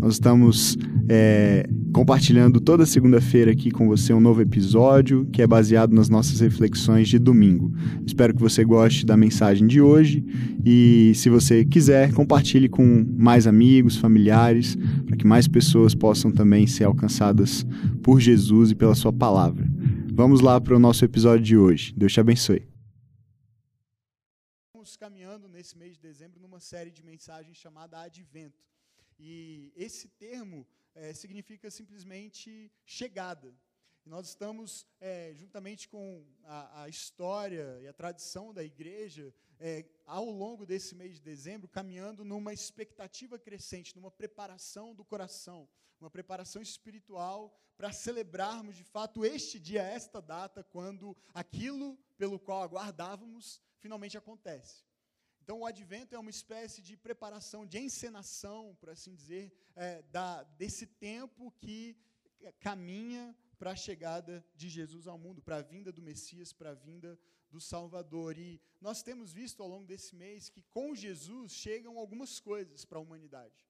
Nós estamos é, compartilhando toda segunda-feira aqui com você um novo episódio que é baseado nas nossas reflexões de domingo. Espero que você goste da mensagem de hoje e, se você quiser, compartilhe com mais amigos, familiares, para que mais pessoas possam também ser alcançadas por Jesus e pela Sua palavra. Vamos lá para o nosso episódio de hoje. Deus te abençoe. Estamos caminhando nesse mês de dezembro numa série de mensagens chamada Advento. E esse termo é, significa simplesmente chegada. E nós estamos, é, juntamente com a, a, história e a tradição da igreja, é, ao longo desse mês de dezembro, caminhando numa expectativa crescente, numa preparação do coração, uma preparação espiritual para celebrarmos de fato este dia, esta data, quando aquilo pelo qual aguardávamos finalmente acontece. Então, o advento é uma espécie de preparação, de encenação, por assim dizer, é, da, desse tempo que caminha para a chegada de Jesus ao mundo, para a vinda do Messias, para a vinda do Salvador. E nós temos visto ao longo desse mês que com Jesus chegam algumas coisas para a humanidade.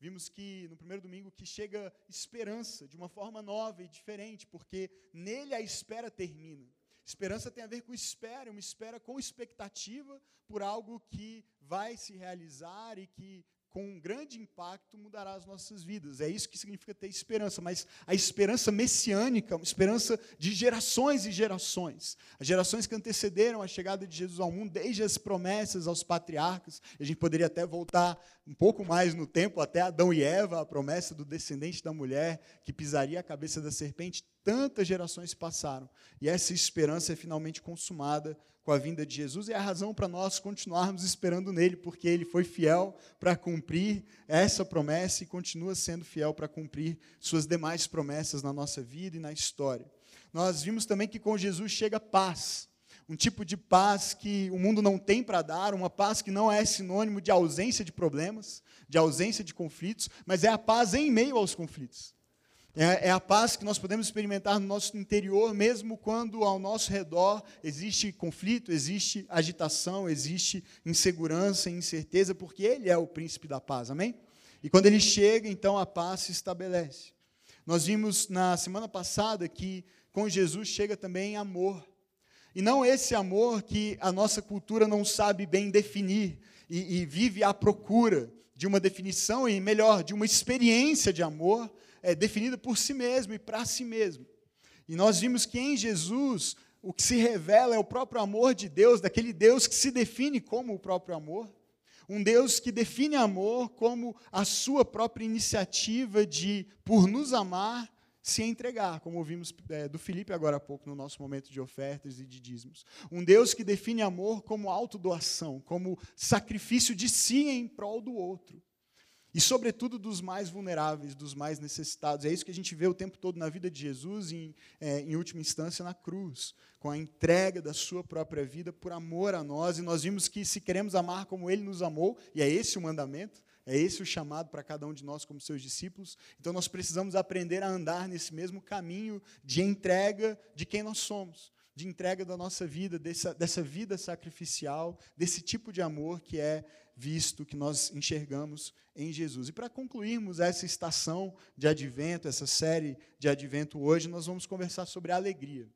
Vimos que no primeiro domingo que chega esperança de uma forma nova e diferente, porque nele a espera termina. Esperança tem a ver com espera, uma espera com expectativa por algo que vai se realizar e que com um grande impacto mudará as nossas vidas. É isso que significa ter esperança, mas a esperança messiânica, uma esperança de gerações e gerações. As gerações que antecederam a chegada de Jesus ao mundo, desde as promessas aos patriarcas, a gente poderia até voltar um pouco mais no tempo, até Adão e Eva, a promessa do descendente da mulher que pisaria a cabeça da serpente, tantas gerações passaram. E essa esperança é finalmente consumada com a vinda de Jesus e é a razão para nós continuarmos esperando nele, porque ele foi fiel para cumprir essa promessa e continua sendo fiel para cumprir suas demais promessas na nossa vida e na história. Nós vimos também que com Jesus chega paz, um tipo de paz que o mundo não tem para dar, uma paz que não é sinônimo de ausência de problemas, de ausência de conflitos, mas é a paz em meio aos conflitos. É, é, a paz que nós podemos experimentar no nosso interior, mesmo quando ao nosso redor existe conflito, existe agitação, existe insegurança incerteza, porque Ele é o príncipe da paz, amém? E quando Ele chega, então a paz se estabelece. Nós vimos na semana passada que com Jesus chega também amor. E não esse amor que a nossa cultura não sabe bem definir e, e vive à procura de uma definição e, melhor, de uma experiência de amor é, definida por si mesmo e para si mesmo. E nós vimos que em Jesus o que se revela é o próprio amor de Deus, daquele Deus que se define como o próprio amor. Um Deus que define amor como a sua própria iniciativa de, por nos amar, se entregar, como ouvimos é, do Felipe agora há pouco, no nosso momento de ofertas e de dízimos. Um Deus que define amor como autodoação, como sacrifício de si em prol do outro. E, sobretudo, dos mais vulneráveis, dos mais necessitados. É isso que a gente vê o tempo todo na vida de Jesus, e, em, é, em última instância, na cruz, com a entrega da sua própria vida por amor a nós. E nós vimos que, se queremos amar como Ele nos amou, e é esse o mandamento, é esse o chamado para cada um de nós como seus discípulos, então nós precisamos aprender a andar nesse mesmo caminho de entrega de quem nós somos de entrega da nossa vida, dessa, dessa vida sacrificial, desse tipo de amor que é visto, que nós enxergamos em Jesus. E para concluirmos essa estação de advento, essa série de advento hoje, nós vamos conversar sobre a alegria.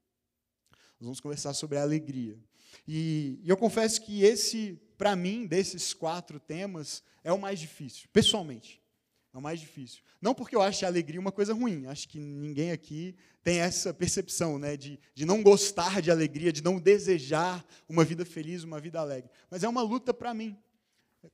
Nós vamos conversar sobre a alegria. E, e eu confesso que esse, para mim, desses quatro temas, é o mais difícil, pessoalmente. É o mais difícil. Não porque eu ache a alegria uma coisa ruim, acho que ninguém aqui tem essa percepção né, de, de não gostar de alegria, de não desejar uma vida feliz, uma vida alegre. Mas é uma luta para mim.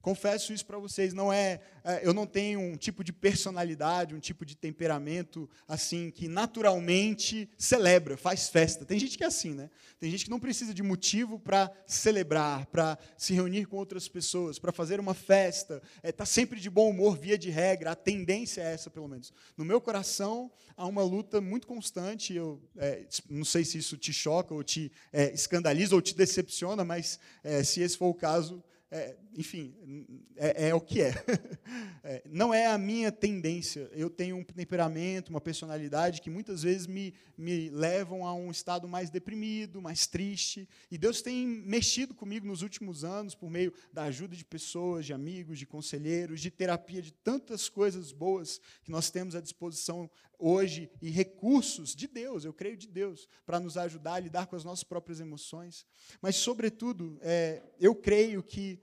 Confesso isso para vocês, não é, é, eu não tenho um tipo de personalidade, um tipo de temperamento assim que naturalmente celebra, faz festa. Tem gente que é assim, né? Tem gente que não precisa de motivo para celebrar, para se reunir com outras pessoas, para fazer uma festa, está é, tá sempre de bom humor via de regra. A tendência é essa, pelo menos. No meu coração há uma luta muito constante. Eu é, não sei se isso te choca ou te é, escandaliza ou te decepciona, mas é, se esse for o caso é, enfim, é, é, o que é. é. Não é a minha tendência. Eu tenho um temperamento, uma personalidade que muitas vezes me, me levam a um estado mais deprimido, mais triste. E Deus tem mexido comigo nos últimos anos por meio da ajuda de pessoas, de amigos, de conselheiros, de terapia, de tantas coisas boas que nós temos à disposição hoje e recursos de Deus, eu creio de Deus, para nos ajudar a lidar com as nossas próprias emoções. Mas, sobretudo, é, eu creio que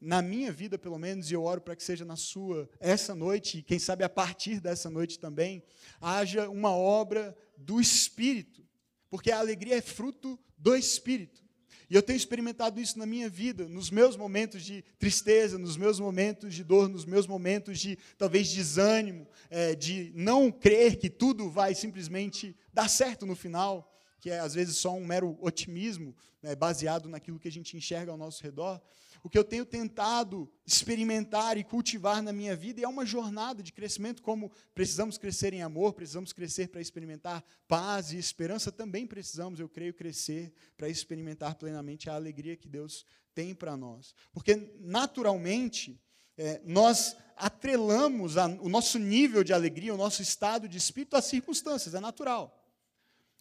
na minha vida, pelo menos, e eu oro para que seja na sua, essa noite, e quem sabe a partir dessa noite também, haja uma obra do Espírito, porque a alegria é fruto do Espírito. E eu tenho experimentado isso na minha vida, nos meus momentos de tristeza, nos meus momentos de dor, nos meus momentos de talvez desânimo, é, de não crer que tudo vai simplesmente dar certo no final, que é às vezes só um mero otimismo, né, baseado naquilo que a gente enxerga ao nosso redor o que eu tenho tentado experimentar e cultivar na minha vida, e é uma jornada de crescimento, como precisamos crescer em amor, precisamos crescer para experimentar paz e esperança, também precisamos, eu creio, crescer para experimentar plenamente a alegria que Deus tem para nós. Porque, naturalmente, é, nós atrelamos a, o nosso nível de alegria, o nosso estado de espírito às circunstâncias, é natural.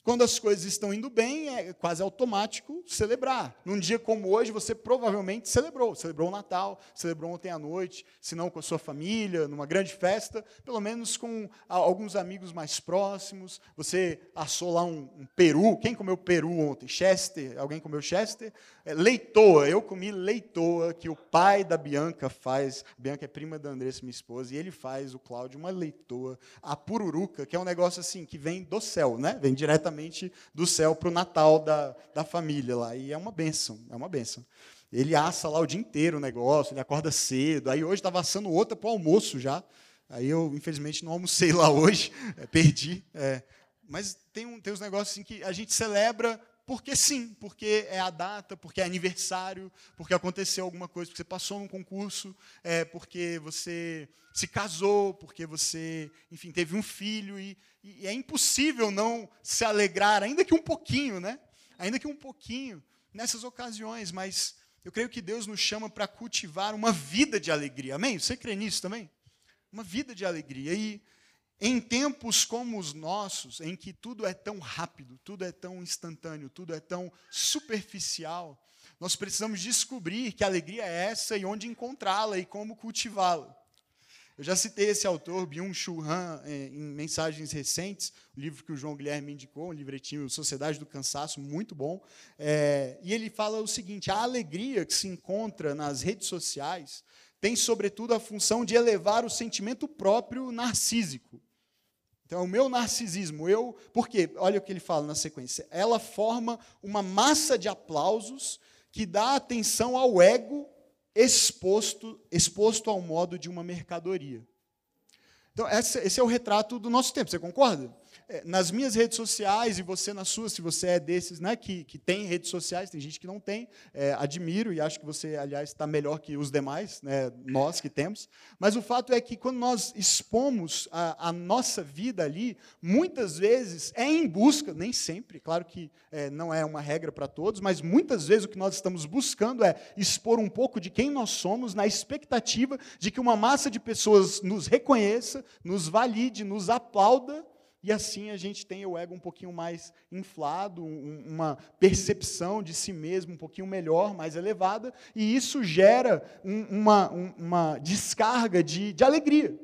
Quando as coisas estão indo bem, é quase automático celebrar. Num dia como hoje, você provavelmente celebrou. Celebrou o Natal, celebrou ontem à noite, se não com a sua família, numa grande festa, pelo menos com alguns amigos mais próximos. Você assou lá um, um peru. Quem comeu peru ontem? Chester? Alguém comeu Chester? É, leitoa. Eu comi leitoa, que o pai da Bianca faz. Bianca é prima da Andressa, minha esposa, e ele faz, o Cláudio, uma leitoa. A pururuca, que é um negócio assim, que vem do céu, né? Vem diretamente diretamente do céu para o Natal da, da família lá. E é uma benção, é uma benção. Ele assa lá o dia inteiro o negócio, ele acorda cedo. Aí hoje estava assando outra para o almoço já. Aí eu, infelizmente, não almocei lá hoje, é, perdi. É. Mas tem, um, tem uns negócios assim que a gente celebra porque sim, porque é a data, porque é aniversário, porque aconteceu alguma coisa, porque você passou num concurso, é, porque você se casou, porque você, enfim, teve um filho, e, e é impossível não se alegrar, ainda que um pouquinho, né? Ainda que um pouquinho, nessas ocasiões, mas eu creio que Deus nos chama para cultivar uma vida de alegria, amém? Você crê nisso também? Uma vida de alegria. E em tempos como os nossos, em que tudo é tão rápido, tudo é tão instantâneo, tudo é tão superficial, nós precisamos descobrir que alegria é essa e onde encontrá-la e como cultivá-la. Eu já citei esse autor, Byung-Chul Han, é, em mensagens recentes, o livro que o João Guilherme indicou, um livretinho Sociedade do Cansaço, muito bom. É, e ele fala o seguinte: a alegria que se encontra nas redes sociais tem, sobretudo, a função de elevar o sentimento próprio narcísico. Então, o meu narcisismo, eu. Porque, olha o que ele fala na sequência. Ela forma uma massa de aplausos que dá atenção ao ego exposto, exposto ao modo de uma mercadoria. Então, esse é o retrato do nosso tempo, você concorda? É, nas minhas redes sociais e você nas suas, se você é desses né, que, que tem redes sociais, tem gente que não tem, é, admiro e acho que você, aliás, está melhor que os demais, né, nós que temos. Mas o fato é que quando nós expomos a, a nossa vida ali, muitas vezes é em busca, nem sempre, claro que é, não é uma regra para todos, mas muitas vezes o que nós estamos buscando é expor um pouco de quem nós somos, na expectativa de que uma massa de pessoas nos reconheça, nos valide, nos aplauda e assim a gente tem o ego um pouquinho mais inflado, uma percepção de si mesmo um pouquinho melhor, mais elevada, e isso gera uma, uma descarga de, de alegria,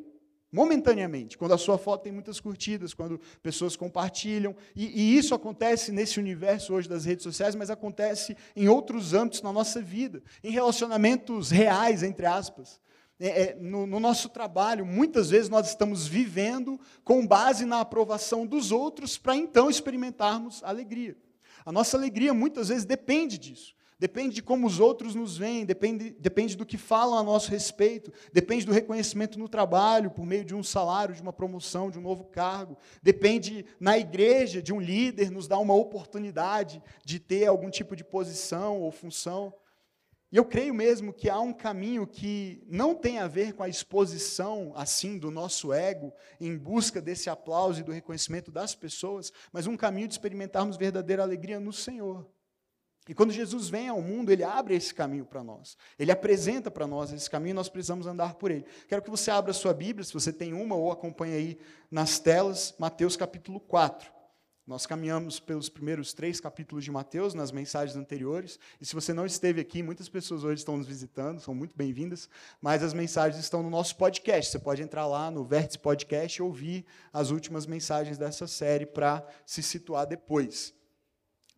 momentaneamente, quando a sua foto tem muitas curtidas, quando pessoas compartilham, e, e, isso acontece nesse universo hoje das redes sociais, mas acontece em outros âmbitos na nossa vida, em relacionamentos reais, entre aspas é, é, no, no, nosso trabalho, muitas vezes nós estamos vivendo com base na aprovação dos outros para então experimentarmos alegria. A nossa alegria muitas vezes depende disso. Depende de como os outros nos veem, depende, depende do que falam a nosso respeito, depende do reconhecimento no trabalho, por meio de um salário, de uma promoção, de um novo cargo, depende na igreja de um líder nos dar uma oportunidade de ter algum tipo de posição ou função. E eu creio mesmo que há um caminho que não tem a ver com a exposição, assim, do nosso ego, em busca desse aplauso e do reconhecimento das pessoas, mas um caminho de experimentarmos verdadeira alegria no Senhor. E quando Jesus vem ao mundo, ele abre esse caminho para nós. Ele apresenta para nós esse caminho e nós precisamos andar por ele. Quero que você abra a sua Bíblia, se você tem uma, ou acompanhe aí nas telas, Mateus capítulo 4. Nós caminhamos pelos primeiros três capítulos de Mateus nas mensagens anteriores. E se você não esteve aqui, muitas pessoas hoje estão nos visitando, são muito bem-vindas. Mas as mensagens estão no nosso podcast. Você pode entrar lá no Vértice Podcast e ouvir as últimas mensagens dessa série para se situar depois.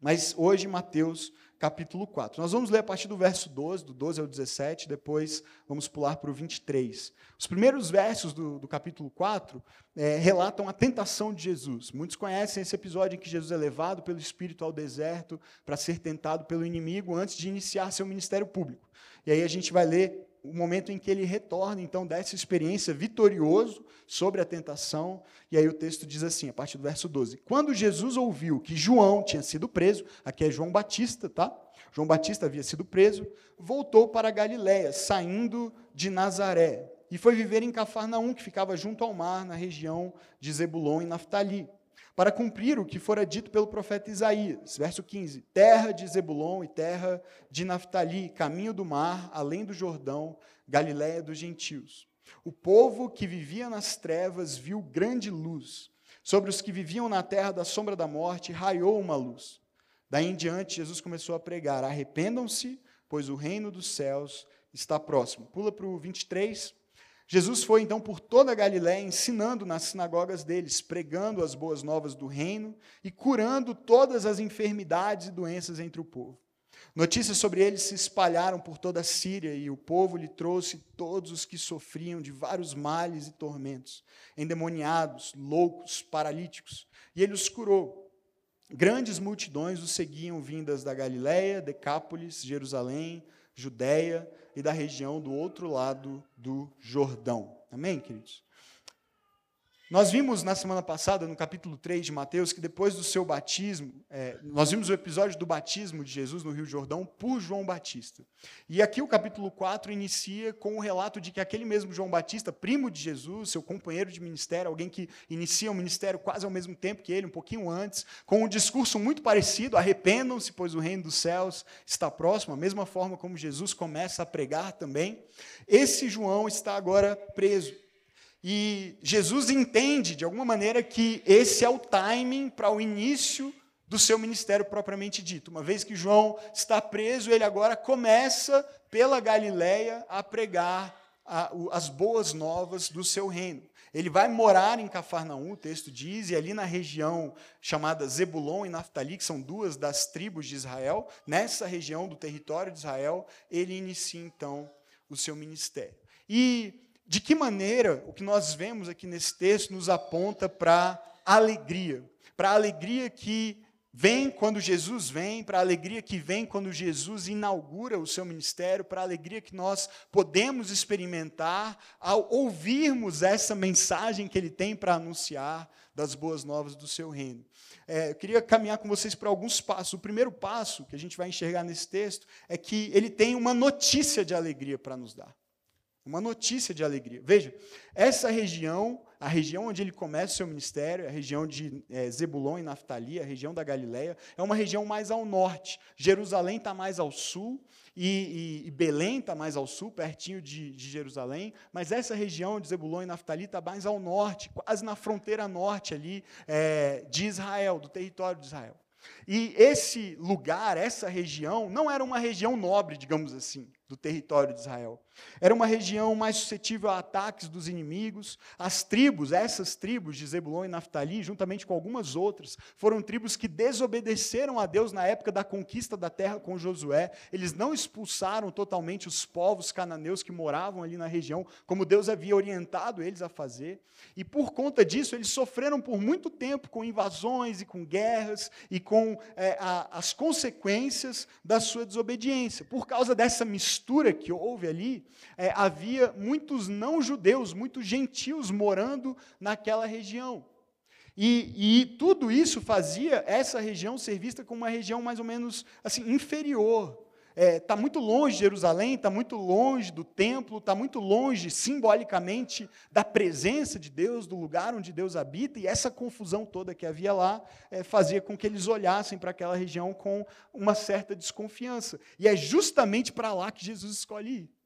Mas hoje, Mateus capítulo 4. Nós vamos ler a partir do verso 12, do 12 ao 17, depois vamos pular para o 23. Os primeiros versos do, do capítulo 4 é, relatam a tentação de Jesus. Muitos conhecem esse episódio em que Jesus é levado pelo Espírito ao deserto para ser tentado pelo inimigo antes de iniciar seu ministério público. E aí a gente vai ler o momento em que ele retorna, então, dessa experiência vitorioso sobre a tentação. E aí o texto diz assim, a partir do verso 12: Quando Jesus ouviu que João tinha sido preso, aqui é João Batista, tá? João Batista havia sido preso, voltou para Galiléia, saindo de Nazaré, e foi viver em Cafarnaum, que ficava junto ao mar, na região de Zebulon e Naftali para cumprir o que fora dito pelo profeta Isaías. Verso 15: Terra de Zebulon e terra de Naftali, caminho do mar, além do Jordão, Galiléia dos gentios. O povo que vivia nas trevas viu grande luz. Sobre os que viviam na terra da sombra da morte, raiou uma luz. Daí em diante, Jesus começou a pregar: Arrependam-se, pois o reino dos céus está próximo. Pula para o 23. Jesus foi então por toda a Galiléia ensinando nas sinagogas deles, pregando as boas novas do reino e curando todas as enfermidades e doenças entre o povo. Notícias sobre ele se espalharam por toda a Síria e o povo lhe trouxe todos os que sofriam de vários males e tormentos, endemoniados, loucos, paralíticos, e ele os curou. Grandes multidões o seguiam vindas da Galiléia, Decápolis, Jerusalém, Judéia e da região do outro lado do Jordão. Amém, queridos? Nós vimos na semana passada, no capítulo 3 de Mateus, que depois do seu batismo, é, nós vimos o episódio do batismo de Jesus no Rio Jordão por João Batista. E aqui o capítulo 4 inicia com o relato de que aquele mesmo João Batista, primo de Jesus, seu companheiro de ministério, alguém que inicia o ministério quase ao mesmo tempo que ele, um pouquinho antes, com um discurso muito parecido: arrependam-se, pois o reino dos céus está próximo, a mesma forma como Jesus começa a pregar também. Esse João está agora preso. E Jesus entende, de alguma maneira, que esse é o timing para o início do seu ministério propriamente dito. Uma vez que João está preso, ele agora começa pela Galiléia a pregar a, as boas novas do seu reino. Ele vai morar em Cafarnaum, o texto diz, e ali na região chamada Zebulon e Naftali, que são duas das tribos de Israel, nessa região do território de Israel, ele inicia então o seu ministério. E de que maneira o que nós vemos aqui nesse texto nos aponta para alegria, para a alegria que vem quando Jesus vem, para a alegria que vem quando Jesus inaugura o seu ministério, para a alegria que nós podemos experimentar ao ouvirmos essa mensagem que ele tem para anunciar das boas novas do seu reino. É, eu queria caminhar com vocês para alguns passos. O primeiro passo que a gente vai enxergar nesse texto é que ele tem uma notícia de alegria para nos dar. Uma notícia de alegria. Veja, essa região, a região onde ele começa o seu ministério, a região de é, Zebulon e Naftali, a região da Galileia, é uma região mais ao norte. Jerusalém está mais ao sul e, e, e Belém está mais ao sul, pertinho de, de, Jerusalém. Mas essa região de Zebulon e Naftali está mais ao norte, quase na fronteira norte ali é, de Israel, do território de Israel. E esse lugar, essa região, não era uma região nobre, digamos assim do território de Israel. Era uma região mais suscetível a ataques dos inimigos. As tribos, essas tribos de Zebulon e Naftali, juntamente com algumas outras, foram tribos que desobedeceram a Deus na época da conquista da terra com Josué. Eles não expulsaram totalmente os povos cananeus que moravam ali na região, como Deus havia orientado eles a fazer. E por conta disso, eles sofreram por muito tempo com invasões e com guerras e com é, a, as consequências da sua desobediência. Por causa dessa mistura que houve ali, é, havia muitos não-judeus, muitos gentios morando naquela região. E, e, tudo isso fazia essa região ser vista como uma região mais ou menos assim inferior. Está é, muito longe de Jerusalém, está muito longe do templo, está muito longe simbolicamente da presença de Deus, do lugar onde Deus habita, e essa confusão toda que havia lá é, fazia com que eles olhassem para aquela região com uma certa desconfiança. E é justamente para lá que Jesus escolhe ir.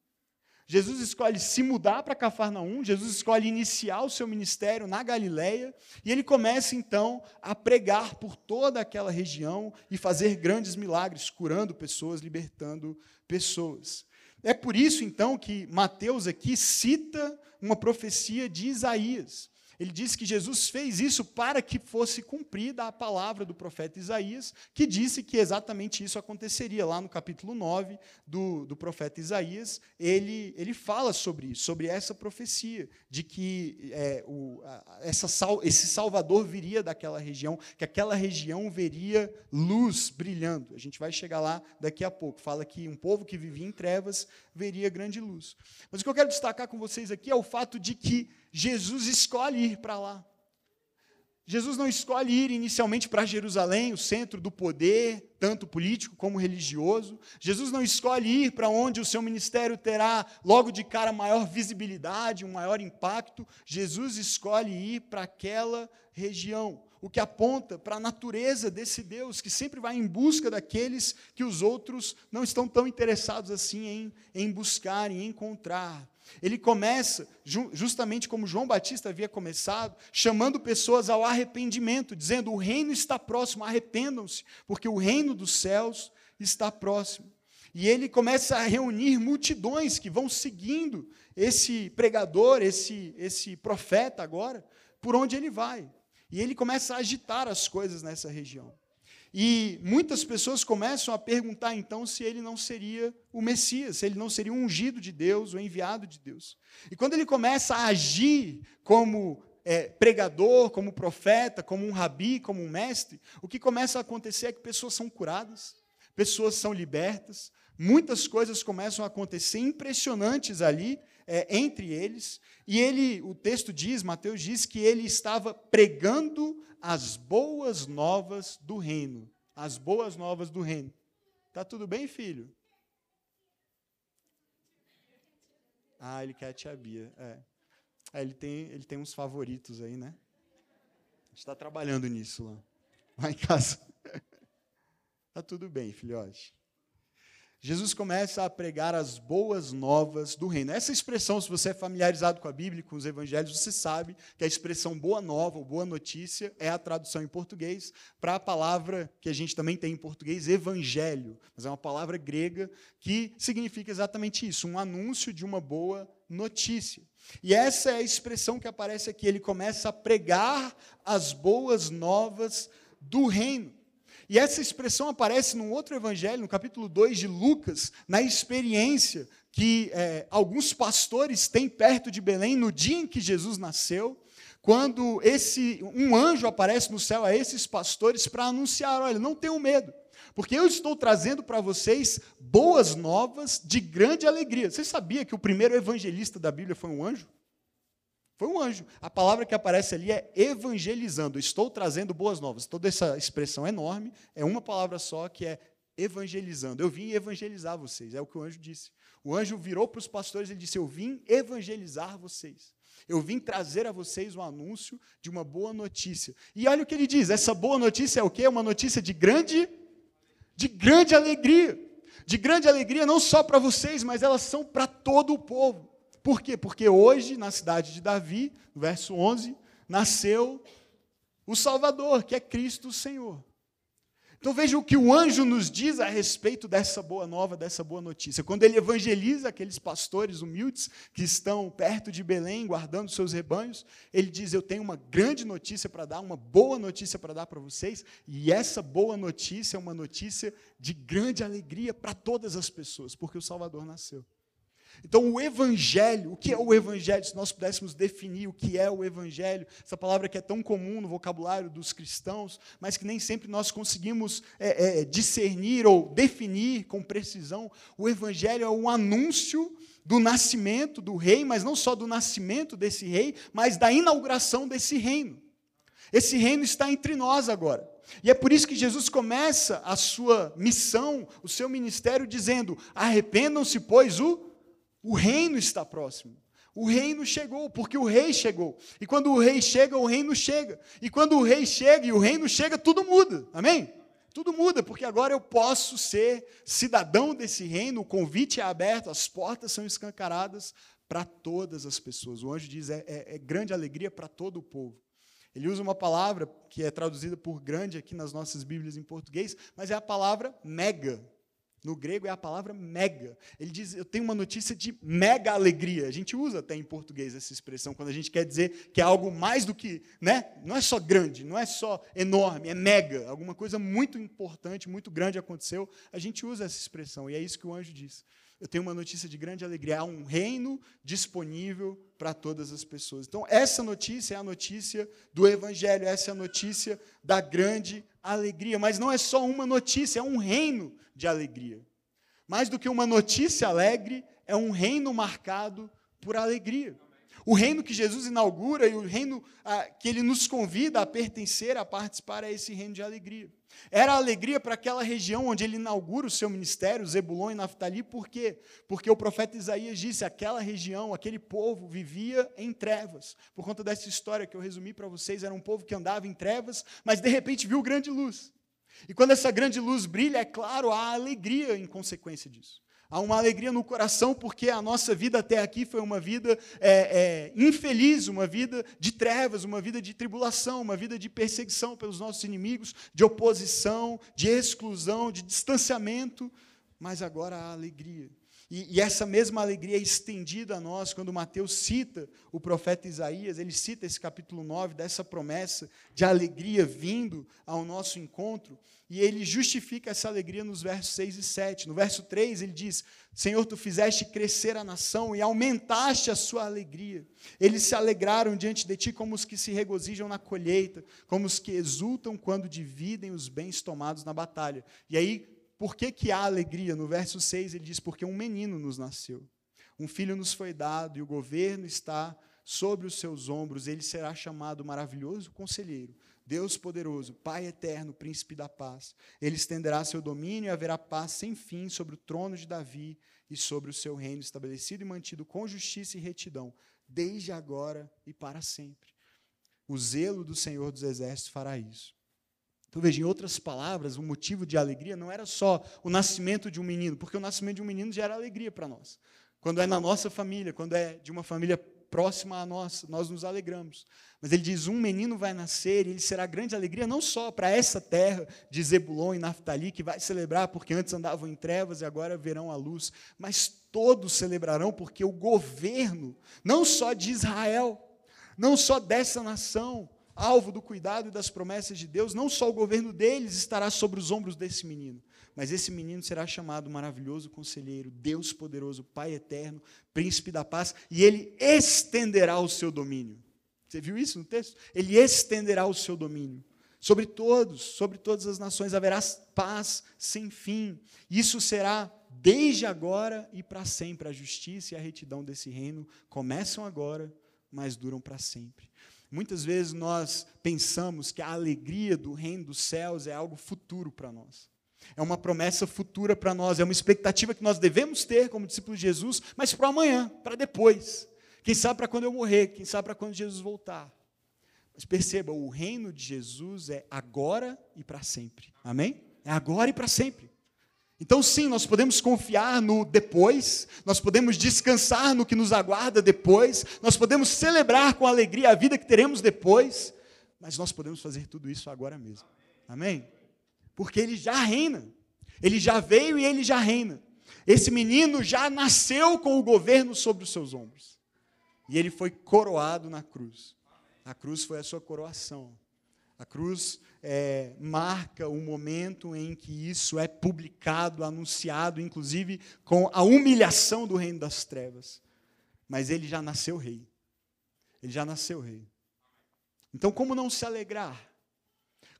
Jesus escolhe se mudar para Cafarnaum, Jesus escolhe iniciar o seu ministério na Galileia, e ele começa então a pregar por toda aquela região e fazer grandes milagres, curando pessoas, libertando pessoas. É por isso então que Mateus aqui cita uma profecia de Isaías. Ele diz que Jesus fez isso para que fosse cumprida a palavra do profeta Isaías, que disse que exatamente isso aconteceria. Lá no capítulo 9 do, do profeta Isaías, ele, ele fala sobre isso, sobre essa profecia, de que é, o, essa, esse Salvador viria daquela região, que aquela região veria luz brilhando. A gente vai chegar lá daqui a pouco. Fala que um povo que vivia em trevas veria grande luz. Mas o que eu quero destacar com vocês aqui é o fato de que Jesus escolhe ir para lá. Jesus não escolhe ir inicialmente para Jerusalém, o centro do poder, tanto político como religioso. Jesus não escolhe ir para onde o seu ministério terá logo de cara maior visibilidade, um maior impacto. Jesus escolhe ir para aquela região, o que aponta para a natureza desse Deus que sempre vai em busca daqueles que os outros não estão tão interessados assim em, em buscar, em encontrar. Ele começa, justamente como João Batista havia começado, chamando pessoas ao arrependimento, dizendo: o reino está próximo, arrependam-se, porque o reino dos céus está próximo. E ele começa a reunir multidões que vão seguindo esse pregador, esse, esse profeta agora, por onde ele vai. E ele começa a agitar as coisas nessa região. E muitas pessoas começam a perguntar então se ele não seria o Messias, se ele não seria o ungido de Deus, o enviado de Deus. E quando ele começa a agir como é, pregador, como profeta, como um rabi, como um mestre, o que começa a acontecer é que pessoas são curadas, pessoas são libertas, muitas coisas começam a acontecer impressionantes ali é, entre eles. E ele, o texto diz, Mateus diz que ele estava pregando as boas novas do reino. As boas novas do reino. Tá tudo bem, filho? Ah, ele quer a tia Bia. É. é ele, tem, ele tem uns favoritos aí, né? A gente está trabalhando nisso lá. Lá em casa. tá tudo bem, filhote. Jesus começa a pregar as boas novas do reino. Essa expressão, se você é familiarizado com a Bíblia, com os evangelhos, você sabe que a expressão boa nova ou boa notícia é a tradução em português para a palavra que a gente também tem em português, evangelho. Mas é uma palavra grega que significa exatamente isso, um anúncio de uma boa notícia. E essa é a expressão que aparece aqui. Ele começa a pregar as boas novas do reino. E essa expressão aparece num outro evangelho, no capítulo 2 de Lucas, na experiência que é, alguns pastores têm perto de Belém no dia em que Jesus nasceu, quando esse um anjo aparece no céu a esses pastores para anunciar: olha, não tenham medo, porque eu estou trazendo para vocês boas novas de grande alegria. Você sabia que o primeiro evangelista da Bíblia foi um anjo? Foi um anjo. A palavra que aparece ali é evangelizando. Estou trazendo boas novas. Toda essa expressão enorme é uma palavra só que é evangelizando. Eu vim evangelizar vocês. É o que o anjo disse. O anjo virou para os pastores e disse: Eu vim evangelizar vocês. Eu vim trazer a vocês o um anúncio de uma boa notícia. E olha o que ele diz: essa boa notícia é o quê? Uma notícia de grande, de grande alegria. De grande alegria não só para vocês, mas elas são para todo o povo. Por quê? Porque hoje, na cidade de Davi, verso 11, nasceu o Salvador, que é Cristo o Senhor. Então veja o que o anjo nos diz a respeito dessa boa nova, dessa boa notícia. Quando ele evangeliza aqueles pastores humildes que estão perto de Belém, guardando seus rebanhos, ele diz: Eu tenho uma grande notícia para dar, uma boa notícia para dar para vocês, e essa boa notícia é uma notícia de grande alegria para todas as pessoas, porque o Salvador nasceu. Então, o Evangelho, o que é o Evangelho? Se nós pudéssemos definir o que é o Evangelho, essa palavra que é tão comum no vocabulário dos cristãos, mas que nem sempre nós conseguimos é, é, discernir ou definir com precisão, o Evangelho é um anúncio do nascimento do rei, mas não só do nascimento desse rei, mas da inauguração desse reino. Esse reino está entre nós agora. E é por isso que Jesus começa a sua missão, o seu ministério, dizendo: arrependam-se, pois o, o reino está próximo. O reino chegou, porque o rei chegou. E quando o rei chega, o reino chega. E quando o rei chega e o reino chega, tudo muda. Amém? Tudo muda, porque agora eu posso ser cidadão desse reino, o convite é aberto, as portas são escancaradas para todas as pessoas. O anjo diz: é, é, é grande alegria para todo o povo. Ele usa uma palavra que é traduzida por grande aqui nas nossas Bíblias em português, mas é a palavra mega. No grego é a palavra mega. Ele diz: Eu tenho uma notícia de mega alegria. A gente usa até em português essa expressão, quando a gente quer dizer que é algo mais do que. Né? Não é só grande, não é só enorme, é mega. Alguma coisa muito importante, muito grande aconteceu. A gente usa essa expressão, e é isso que o anjo diz eu tenho uma notícia de grande alegria. Há um reino disponível para todas as pessoas. Então, essa notícia é a notícia do Evangelho, essa é a notícia da grande alegria. Mas não é só uma notícia, é um reino de alegria. Mais do que uma notícia alegre, é um reino marcado por alegria. O reino que Jesus inaugura e o reino ah, que ele nos convida a pertencer, a participar, é esse reino de alegria. Era alegria para aquela região onde ele inaugura o seu ministério, Zebulon e Naftali, por quê? Porque o profeta Isaías disse: aquela região, aquele povo vivia em trevas. Por conta dessa história que eu resumi para vocês, era um povo que andava em trevas, mas de repente viu grande luz. E quando essa grande luz brilha, é claro, há alegria em consequência disso. Há uma alegria no coração porque a nossa vida até aqui foi uma vida é, é, infeliz, uma vida de trevas, uma vida de tribulação, uma vida de perseguição pelos nossos inimigos, de oposição, de exclusão, de distanciamento. Mas agora há alegria. E, e, essa mesma alegria é estendida a nós quando Mateus cita o profeta Isaías, ele cita esse capítulo 9 dessa promessa de alegria vindo ao nosso encontro, e ele justifica essa alegria nos versos 6 e 7. No verso 3 ele diz: Senhor, tu fizeste crescer a nação e aumentaste a sua alegria. Eles se alegraram diante de ti como os que se regozijam na colheita, como os que exultam quando dividem os bens tomados na batalha. E aí por que, que há alegria? No verso 6 ele diz: Porque um menino nos nasceu, um filho nos foi dado, e o governo está sobre os seus ombros, ele será chamado maravilhoso conselheiro, Deus poderoso, Pai eterno, príncipe da paz. Ele estenderá seu domínio e haverá paz sem fim sobre o trono de Davi e sobre o seu reino estabelecido e mantido com justiça e retidão, desde agora e para sempre. O zelo do Senhor dos exércitos fará isso. Então, veja, em outras palavras, o motivo de alegria não era só o nascimento de um menino, porque o nascimento de um menino gera alegria para nós. Quando é na nossa família, quando é de uma família próxima a nós, nós nos alegramos. Mas ele diz: um menino vai nascer e ele será grande alegria, não só para essa terra de Zebulon e Naftali, que vai celebrar porque antes andavam em trevas e agora verão a luz, mas todos celebrarão porque o governo, não só de Israel, não só dessa nação, alvo do cuidado e das promessas de Deus, não só o governo deles estará sobre os ombros desse menino, mas esse menino será chamado maravilhoso conselheiro, Deus poderoso, Pai eterno, príncipe da paz, e ele estenderá o seu domínio. Você viu isso no texto? Ele estenderá o seu domínio. Sobre todos, sobre todas as nações haverá paz sem fim. Isso será desde agora e para sempre. A justiça e a retidão desse reino começam agora, mas duram para sempre. Muitas vezes nós pensamos que a alegria do reino dos céus é algo futuro para nós. É uma promessa futura para nós, é uma expectativa que nós devemos ter como discípulos de Jesus, mas para amanhã, para depois. Quem sabe para quando eu morrer, quem sabe para quando Jesus voltar. Mas perceba, o reino de Jesus é agora e para sempre. Amém? É agora e para sempre. Então, sim, nós podemos confiar no depois, nós podemos descansar no que nos aguarda depois, nós podemos celebrar com alegria a vida que teremos depois, mas nós podemos fazer tudo isso agora mesmo. Amém? Porque ele já reina, ele já veio e ele já reina. Esse menino já nasceu com o governo sobre os seus ombros, e ele foi coroado na cruz. A cruz foi a sua coroação. A cruz é, marca o momento em que isso é publicado, anunciado, inclusive com a humilhação do reino das trevas. Mas ele já nasceu rei. Ele já nasceu rei. Então, como não se alegrar?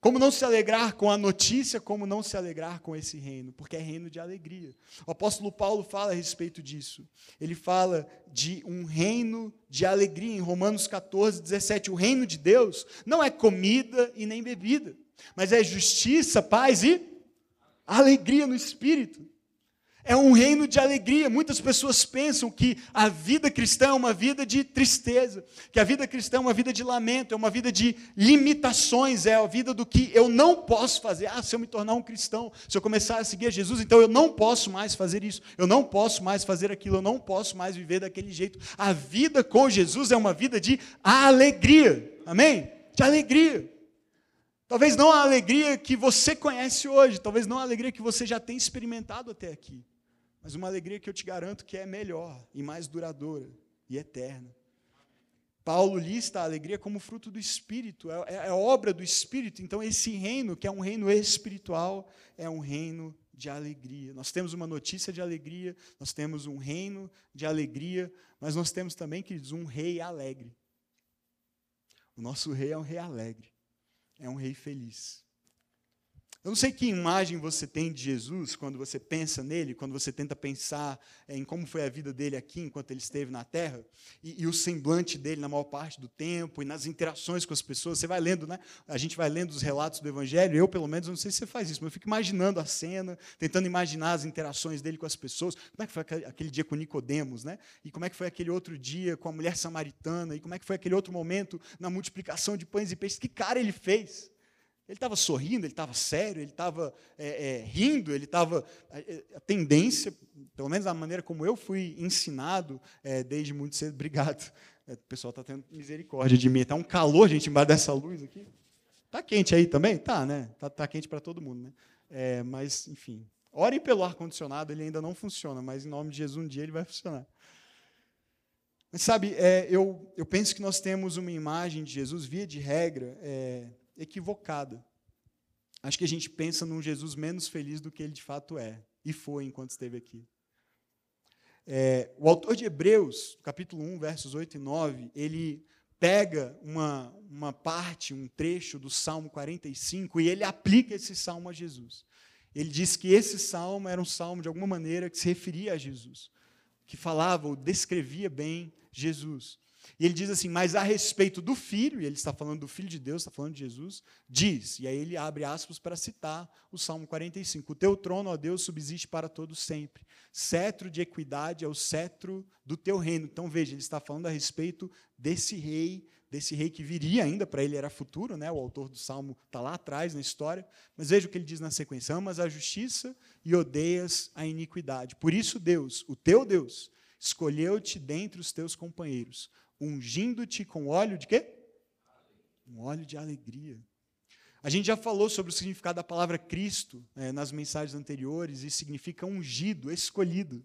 Como não se alegrar com a notícia, como não se alegrar com esse reino? Porque é reino de alegria. O apóstolo Paulo fala a respeito disso. Ele fala de um reino de alegria em Romanos 14, 17. O reino de Deus não é comida e nem bebida. mas é justiça, paz e alegria no espírito. É um reino de alegria. Muitas pessoas pensam que a vida cristã é uma vida de tristeza, que a vida cristã é uma vida de lamento, é uma vida de limitações, é a vida do que eu não posso fazer. Ah, se eu me tornar um cristão, se eu começar a seguir a Jesus, então eu não posso mais fazer isso, eu não posso mais fazer aquilo, eu não posso mais viver daquele jeito. A vida com Jesus é uma vida de alegria. Amém? De alegria. Talvez não a alegria que você conhece hoje, talvez não a alegria que você já tem experimentado até aqui mas uma alegria que eu te garanto que é melhor e mais duradoura e eterna. Paulo lista a alegria como fruto do Espírito, é, é, é, obra do Espírito. Então, esse reino, que é um reino espiritual, é um reino de alegria. Nós temos uma notícia de alegria, nós temos um reino de alegria, mas nós temos também, queridos, um rei alegre. O nosso rei é um rei alegre, é um rei feliz. Eu não sei que imagem você tem de Jesus quando você pensa nele, quando você tenta pensar eh, em como foi a vida dele aqui enquanto ele esteve na terra, e, e, o semblante dele na maior parte do tempo, e nas interações com as pessoas. Você vai lendo, né? A gente vai lendo os relatos do Evangelho, eu, pelo menos, não sei se você faz isso, mas eu fico imaginando a cena, tentando imaginar as interações dele com as pessoas. Como é que foi aquele dia com Nicodemos, né? E como é que foi aquele outro dia com a mulher samaritana, e como é que foi aquele outro momento na multiplicação de pães e peixes? Que cara ele fez? Ele estava sorrindo, ele estava sério, ele estava é, é, rindo, ele estava. A, é, a, tendência, pelo menos da maneira como eu fui ensinado é, desde muito cedo, obrigado. É, o pessoal está tendo misericórdia de mim. Está um calor, gente, embaixo dessa luz aqui. Está quente aí também? Tá, né? Está tá quente para todo mundo, né? É, mas, enfim. Orem pelo ar-condicionado, ele ainda não funciona, mas em nome de Jesus, um dia ele vai funcionar. Mas sabe, eu, eu penso que nós temos uma imagem de Jesus, via de regra, equivocada. Acho que a gente pensa num Jesus menos feliz do que ele de fato é, e foi enquanto esteve aqui. É, o autor de Hebreus, capítulo 1, versos 8 e 9, ele pega uma, uma parte, um trecho do Salmo 45 e ele aplica esse salmo a Jesus. Ele diz que esse salmo era um salmo, de alguma maneira, que se referia a Jesus, que falava ou descrevia bem Jesus. E ele diz assim: Mas a respeito do filho, e ele está falando do filho de Deus, está falando de Jesus, diz, e aí ele abre aspas para citar o Salmo 45: O teu trono, ó Deus, subsiste para todo sempre. Cetro de equidade é o cetro do teu reino. Então veja, ele está falando a respeito desse rei, desse rei que viria ainda, para ele era futuro, né? o autor do Salmo está lá atrás na história. Mas veja o que ele diz na sequência: Amas a justiça e odeias a iniquidade. Por isso, Deus, o teu Deus, escolheu-te dentre os teus companheiros ungindo-te com óleo de quê? Um óleo de alegria. A gente já falou sobre o significado da palavra Cristo é, nas mensagens anteriores, e significa ungido, escolhido.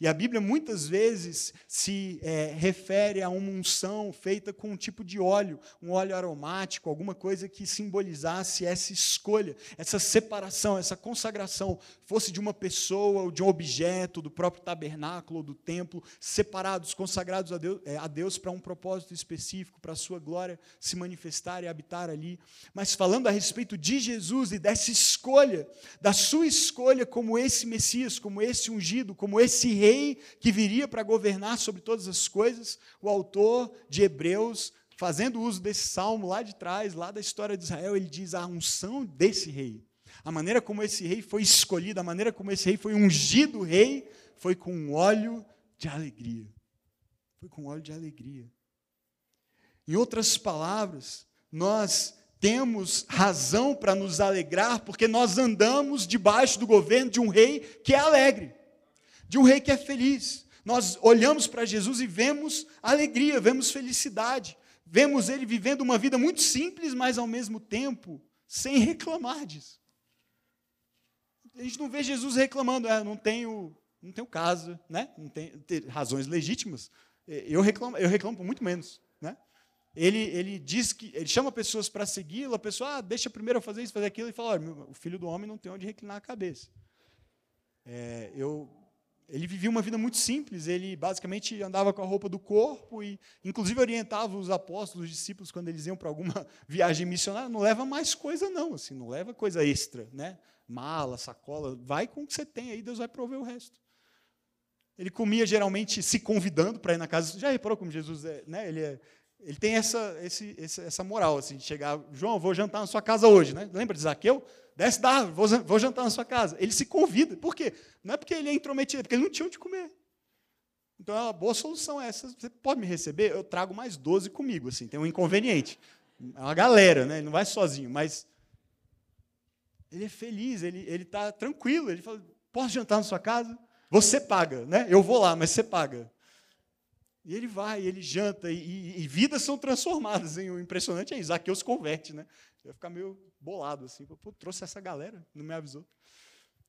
E a Bíblia muitas vezes se é, refere a uma unção feita com um tipo de óleo, um óleo aromático, alguma coisa que simbolizasse essa escolha, essa separação, essa consagração, fosse de uma pessoa ou de um objeto, do próprio tabernáculo ou do templo, separados, consagrados a Deus, é, a Deus para um propósito específico, para a sua glória se manifestar e habitar ali. Mas falando a respeito de Jesus e dessa escolha, da sua escolha como esse Messias, como esse ungido, como esse rei rei que viria para governar sobre todas as coisas, o autor de Hebreus, fazendo uso desse salmo lá de trás, lá da história de Israel, ele diz a unção desse rei. A maneira como esse rei foi escolhido, a maneira como esse rei foi ungido rei, foi com óleo de alegria. Foi com óleo de alegria. Em outras palavras, nós temos razão para nos alegrar porque nós andamos debaixo do governo de um rei que é alegre de um rei que é feliz. Nós olhamos para Jesus e vemos alegria, vemos felicidade, vemos ele vivendo uma vida muito simples, mas ao mesmo tempo sem reclamar disso. A gente não vê Jesus reclamando, ah, não tenho, não tenho casa, né? não tem, razões legítimas. Eu reclamo, eu reclamo por muito menos. Né? Ele, ele diz que ele chama pessoas para segui-lo, a pessoa ah, deixa primeiro eu fazer isso, fazer aquilo, e fala: olha, o filho do homem não tem onde reclinar a cabeça. É, eu ele vivia uma vida muito simples, ele basicamente andava com a roupa do corpo e, inclusive, orientava os apóstolos, os discípulos, quando eles iam para alguma viagem missionária, não leva mais coisa não, assim, não leva coisa extra, né? Mala, sacola, vai com o que você tem aí, Deus vai prover o resto. Ele comia geralmente se convidando para ir na casa. Já reparou como Jesus é, né? Ele é, ele tem essa, esse, essa moral, assim, de chegar, João, vou jantar na sua casa hoje, né? Lembra de Zaqueu? Desce da árvore, vou, jantar na sua casa. Ele se convida. Por quê? Não é porque ele é intrometido, é porque ele não tinha onde comer. Então, é uma boa solução essa. Você pode me receber? Eu trago mais 12 comigo, assim, tem um inconveniente. É uma galera, né? Ele não vai sozinho, mas ele é feliz, ele está tranquilo. Ele fala, posso jantar na sua casa? Você paga, né? Eu vou lá, mas você paga. E ele vai, ele janta, e, e, vidas são transformadas. Hein? O impressionante é isso, Zaqueu se converte. Né? Eu ia ficar meio bolado assim, pô, trouxe essa galera, não me avisou.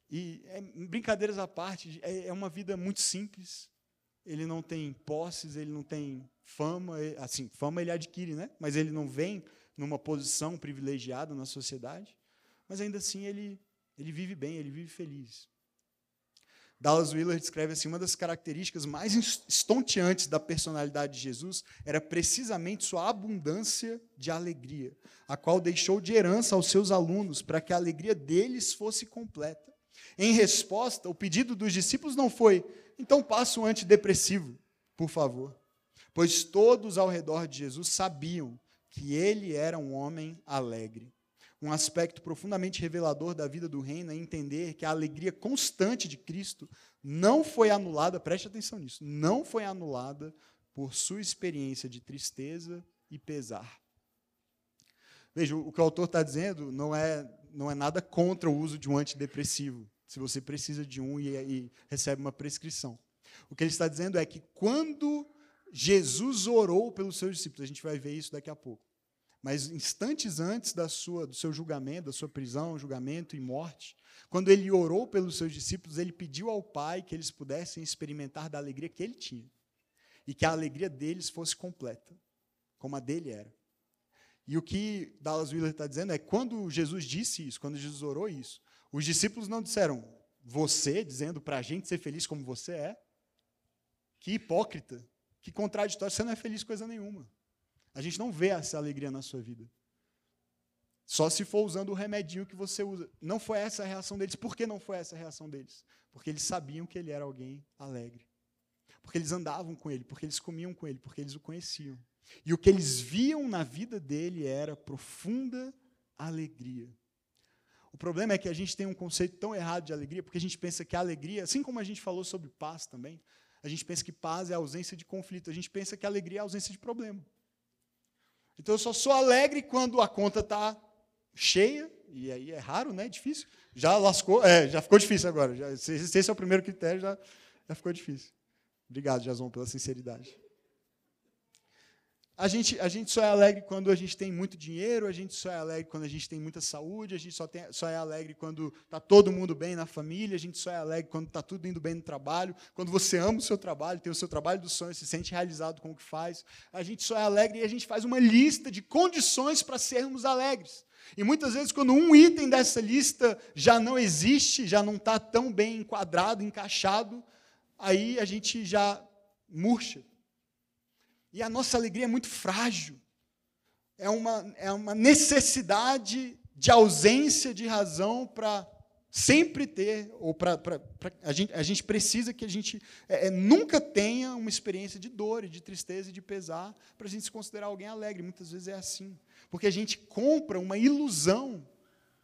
E é, brincadeiras à parte, é, é, uma vida muito simples. Ele não tem posses, ele não tem fama, assim, fama ele adquire, né? Mas ele não vem numa posição privilegiada na sociedade. Mas ainda assim ele, ele vive bem, ele vive feliz. Dallas Willard descreve assim: uma das características mais estonteantes da personalidade de Jesus era precisamente sua abundância de alegria, a qual deixou de herança aos seus alunos para que a alegria deles fosse completa. Em resposta, o pedido dos discípulos não foi: então passe um antidepressivo, por favor, pois todos ao redor de Jesus sabiam que ele era um homem alegre. Um aspecto profundamente revelador da vida do reino é entender que a alegria constante de Cristo não foi anulada, preste atenção nisso, não foi anulada por sua experiência de tristeza e pesar. Veja, o que o autor está dizendo não é, não é nada contra o uso de um antidepressivo, se você precisa de um e, e recebe uma prescrição. O que ele está dizendo é que quando Jesus orou pelos seus discípulos, a gente vai ver isso daqui a pouco. Mas instantes antes da sua, do seu julgamento, da sua prisão, julgamento e morte, quando ele orou pelos seus discípulos, ele pediu ao Pai que eles pudessem experimentar da alegria que ele tinha. E que a alegria deles fosse completa, como a dele era. E o que Dallas Willard está dizendo é quando Jesus disse isso, quando Jesus orou isso, os discípulos não disseram, você, dizendo para a gente ser feliz como você é, que hipócrita, que contraditório, você não é feliz coisa nenhuma. A gente não vê essa alegria na sua vida. Só se for usando o remedinho que você usa. Não foi essa a reação deles. Por que não foi essa a reação deles? Porque eles sabiam que ele era alguém alegre. Porque eles andavam com ele, porque eles comiam com ele, porque eles o conheciam. E o que eles viam na vida dele era profunda alegria. O problema é que a gente tem um conceito tão errado de alegria, porque a gente pensa que a alegria, assim como a gente falou sobre paz também, a gente pensa que paz é a ausência de conflito, a gente pensa que alegria é a ausência de problema. Então eu só sou alegre quando a conta está cheia, e aí é raro, né? Difícil. Já lascou, é, já ficou difícil agora. Já, esse é o primeiro critério, já, já ficou difícil. Obrigado, Jason, pela sinceridade. A gente, a gente só é alegre quando a gente tem muito dinheiro, a gente só é alegre quando a gente tem muita saúde, a gente só, tem, só é alegre quando está todo mundo bem na família, a gente só é alegre quando está tudo indo bem no trabalho, quando você ama o seu trabalho, tem o seu trabalho dos sonhos, se sente realizado com o que faz. A gente só é alegre e a gente faz uma lista de condições para sermos alegres. E muitas vezes, quando um item dessa lista já não existe, já não está tão bem enquadrado, encaixado, aí a gente já murcha. E a nossa alegria é muito frágil. É uma, é uma necessidade de ausência de razão para sempre ter, ou para. A gente, a gente precisa que a gente é, é, nunca tenha uma experiência de dor, de tristeza e de pesar, para a gente se considerar alguém alegre. Muitas vezes é assim. Porque a gente compra uma ilusão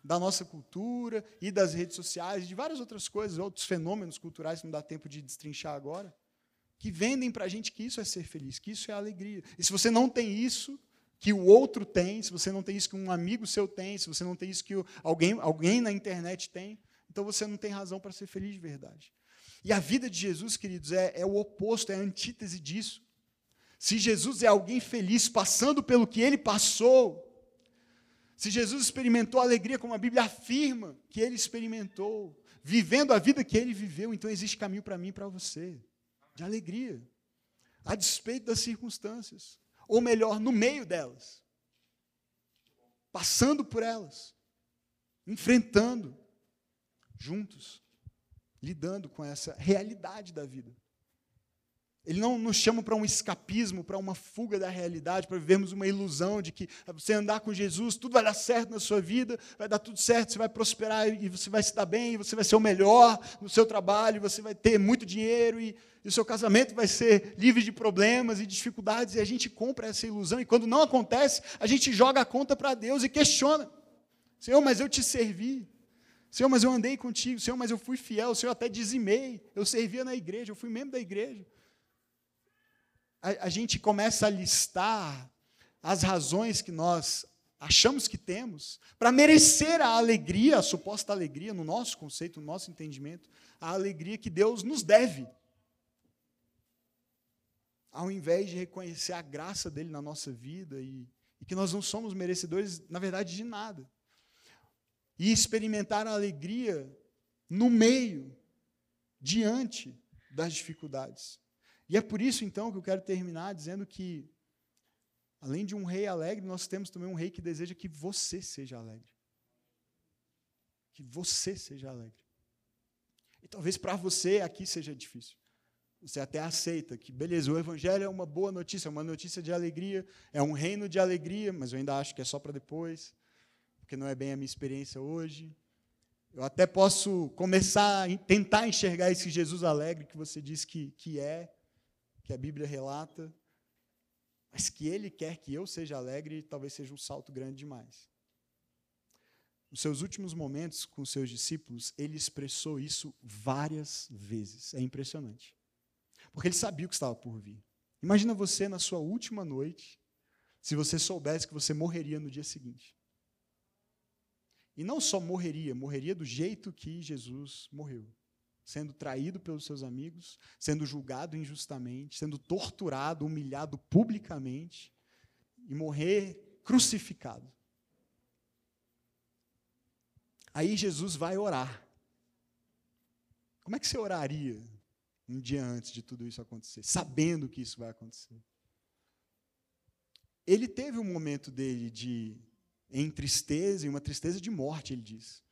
da nossa cultura e das redes sociais, e de várias outras coisas, outros fenômenos culturais que não dá tempo de destrinchar agora que vendem para a gente que isso é ser feliz, que isso é alegria. E se você não tem isso, que o outro tem, se você não tem isso que um amigo seu tem, se você não tem isso que alguém, alguém na internet tem, então você não tem razão para ser feliz de verdade. E a vida de Jesus, queridos, é, é o oposto, é a antítese disso. Se Jesus é alguém feliz passando pelo que ele passou, se Jesus experimentou alegria, como a Bíblia afirma que ele experimentou, vivendo a vida que ele viveu, então existe caminho para mim e para você de alegria, a despeito das circunstâncias, ou melhor, no meio delas, passando por elas, enfrentando, juntos, lidando com essa realidade da vida. Ele não nos chama para um escapismo, para uma fuga da realidade, para vivermos uma ilusão de que você andar com Jesus, tudo vai dar certo na sua vida, vai dar tudo certo, você vai prosperar e você vai se dar bem, você vai ser o melhor no seu trabalho, você vai ter muito dinheiro e, o seu casamento vai ser livre de problemas e dificuldades. E a gente compra essa ilusão e quando não acontece, a gente joga a conta para Deus e questiona: Senhor, mas eu te servi. Senhor, mas eu andei contigo. Senhor, mas eu fui fiel. Senhor, até dizimei. Eu servia na igreja, eu fui membro da igreja a, a gente começa a listar as razões que nós achamos que temos para merecer a alegria, a suposta alegria, no nosso conceito, no nosso entendimento, a alegria que Deus nos deve. Ao invés de reconhecer a graça dele na nossa vida e, e que nós não somos merecedores, na verdade, de nada. E experimentar a alegria no meio, diante das dificuldades. E é por isso, então, que eu quero terminar dizendo que, além de um rei alegre, nós temos também um rei que deseja que você seja alegre. Que você seja alegre. E talvez para você aqui seja difícil. Você até aceita que, beleza, o Evangelho é uma boa notícia, é uma notícia de alegria, é um reino de alegria, mas eu ainda acho que é só para depois, porque não é bem a minha experiência hoje. Eu até posso começar a tentar enxergar esse Jesus alegre que você diz que, que é, que a Bíblia relata, mas que Ele quer que eu seja alegre, talvez seja um salto grande demais. Nos seus últimos momentos com seus discípulos, ele expressou isso várias vezes. É impressionante. Porque ele sabia o que estava por vir. Imagina você na sua última noite, se você soubesse que você morreria no dia seguinte. E não só morreria, morreria do jeito que Jesus morreu sendo traído pelos seus amigos, sendo julgado injustamente, sendo torturado, humilhado publicamente e morrer crucificado. Aí Jesus vai orar. Como é que você oraria um dia antes de tudo isso acontecer, sabendo que isso vai acontecer? Ele teve um momento dele de em tristeza, e uma tristeza de morte, ele diz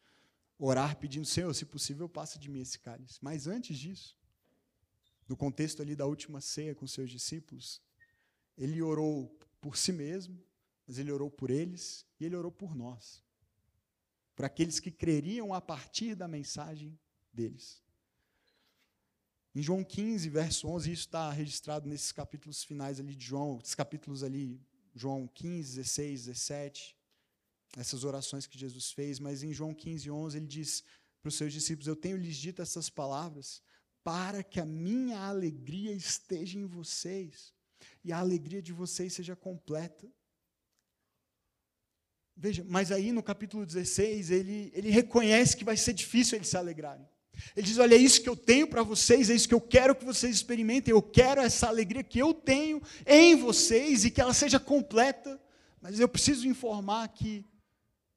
orar pedindo, Senhor, se possível, passa de mim esse cálice. Mas antes disso, no contexto ali da última ceia com seus discípulos, ele orou por si mesmo, mas ele orou por eles e ele orou por nós. Por aqueles que creriam a partir da mensagem deles. Em João 15, verso 11, isso está registrado nesses capítulos finais ali de João, esses capítulos ali, João 15, 16, 17, essas orações que Jesus fez, mas em João 15, 11, ele diz para os seus discípulos: Eu tenho lhes dito essas palavras para que a minha alegria esteja em vocês e a alegria de vocês seja completa. Veja, mas aí no capítulo 16, ele, ele reconhece que vai ser difícil eles se alegrarem. Ele diz: Olha, é isso que eu tenho para vocês, é isso que eu quero que vocês experimentem. Eu quero essa alegria que eu tenho em vocês e que ela seja completa. Mas eu preciso informar que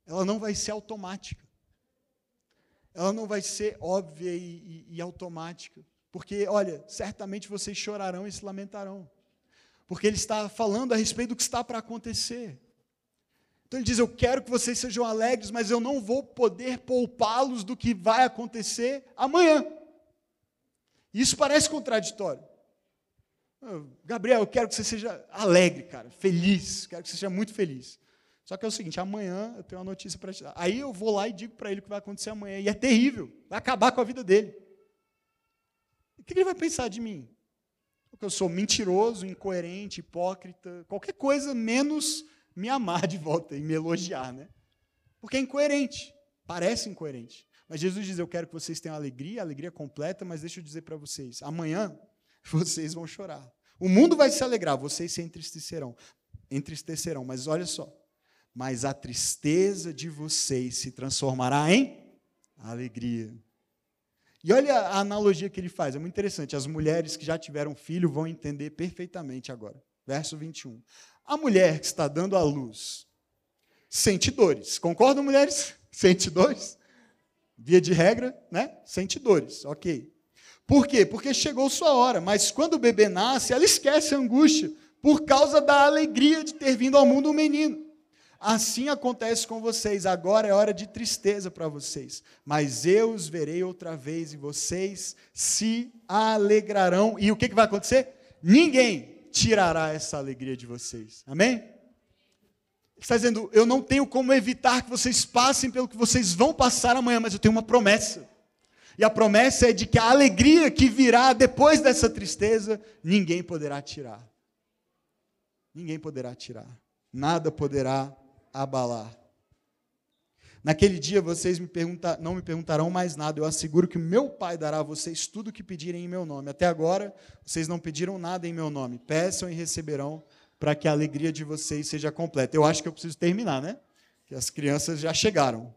ela não vai ser automática. Ela não vai ser óbvia e, e, e automática. Porque, olha, certamente vocês chorarão e se lamentarão. Porque ele está falando a respeito do que está para acontecer. Então ele diz: Eu quero que vocês sejam alegres, mas eu não vou poder poupá-los do que vai acontecer amanhã. Isso parece contraditório. Gabriel, eu quero que você seja alegre, cara, feliz, quero que você seja muito feliz. Só que é o seguinte, amanhã eu tenho uma notícia para te dar. Aí eu vou lá e digo para ele o que vai acontecer amanhã. E é terrível, vai acabar com a vida dele. O que ele vai pensar de mim? Porque eu sou mentiroso, incoerente, hipócrita, qualquer coisa menos me amar de volta e me elogiar, né? Porque é incoerente, parece incoerente. Mas Jesus diz: Eu quero que vocês tenham alegria, alegria completa, mas deixa eu dizer para vocês: amanhã vocês vão chorar. O mundo vai se alegrar, vocês se entristecerão. Entristecerão, mas olha só, mas a tristeza de vocês se transformará em alegria. E olha a analogia que ele faz, é muito interessante. As mulheres que já tiveram filho vão entender perfeitamente agora. Verso 21. A mulher que está dando à luz sente dores. Concordam, mulheres? Sente dores? Via de regra, né? Sente dores, ok. Por quê? Porque chegou sua hora, mas quando o bebê nasce, ela esquece a angústia por causa da alegria de ter vindo ao mundo um menino. Assim acontece com vocês. Agora é hora de tristeza para vocês. Mas eu os verei outra vez e vocês se alegrarão. E o que, que vai acontecer? ninguém tirará essa alegria de vocês. Amém? Está dizendo: Eu não tenho como evitar que vocês passem pelo que vocês vão passar amanhã, mas eu tenho uma promessa. E a promessa é de que a alegria que virá depois dessa tristeza, ninguém poderá tirar. Ninguém poderá tirar. Nada poderá abalar. Naquele dia vocês me pergunta, não me perguntarão mais nada. Eu asseguro que meu Pai dará a vocês tudo o que pedirem em meu nome. Até agora, vocês não pediram nada em meu nome. Peçam e receberão, para que a alegria de vocês seja completa. Eu acho que eu preciso terminar, né? Que as crianças já chegaram.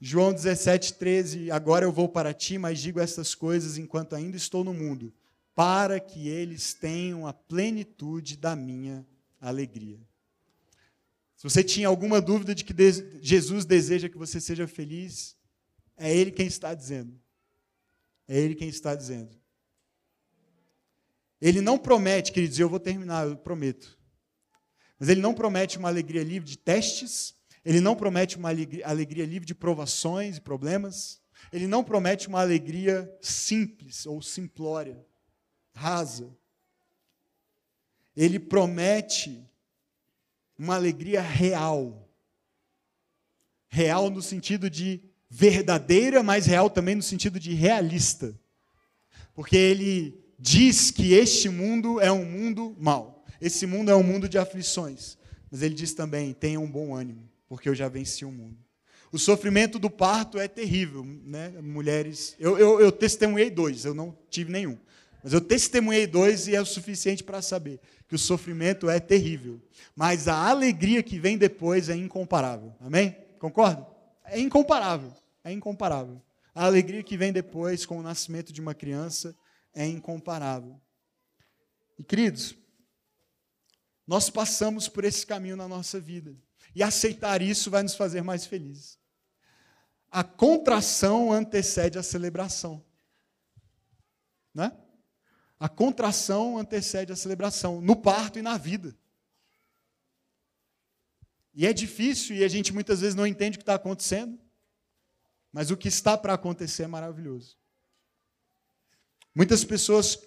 João 17, 13. Agora eu vou para ti, mas digo estas coisas enquanto ainda estou no mundo, para que eles tenham a plenitude da minha alegria. Se você tinha alguma dúvida de que Jesus deseja que você seja feliz, é Ele quem está dizendo. É Ele quem está dizendo. Ele não promete, queridos, eu vou terminar, eu prometo. Mas Ele não promete uma alegria livre de testes, ele não promete uma alegria livre de provações e problemas. Ele não promete uma alegria simples ou simplória, rasa. Ele promete uma alegria real. Real no sentido de verdadeira, mas real também no sentido de realista. Porque ele diz que este mundo é um mundo mau. Esse mundo é um mundo de aflições. Mas ele diz também: tenha um bom ânimo porque eu já venci o mundo. O sofrimento do parto é terrível, né? Mulheres, eu, eu, eu testemunhei dois, eu não tive nenhum, mas eu testemunhei dois e é o suficiente para saber que o sofrimento é terrível, mas a alegria que vem depois é incomparável. Amém? Concorda? É incomparável, é incomparável. A alegria que vem depois com o nascimento de uma criança é incomparável. E queridos, nós passamos por esse caminho na nossa vida. E aceitar isso vai nos fazer mais felizes. A contração antecede a celebração. Né? A contração antecede a celebração, no parto e na vida. E é difícil e a gente muitas vezes não entende o que está acontecendo, mas o que está para acontecer é maravilhoso. Muitas pessoas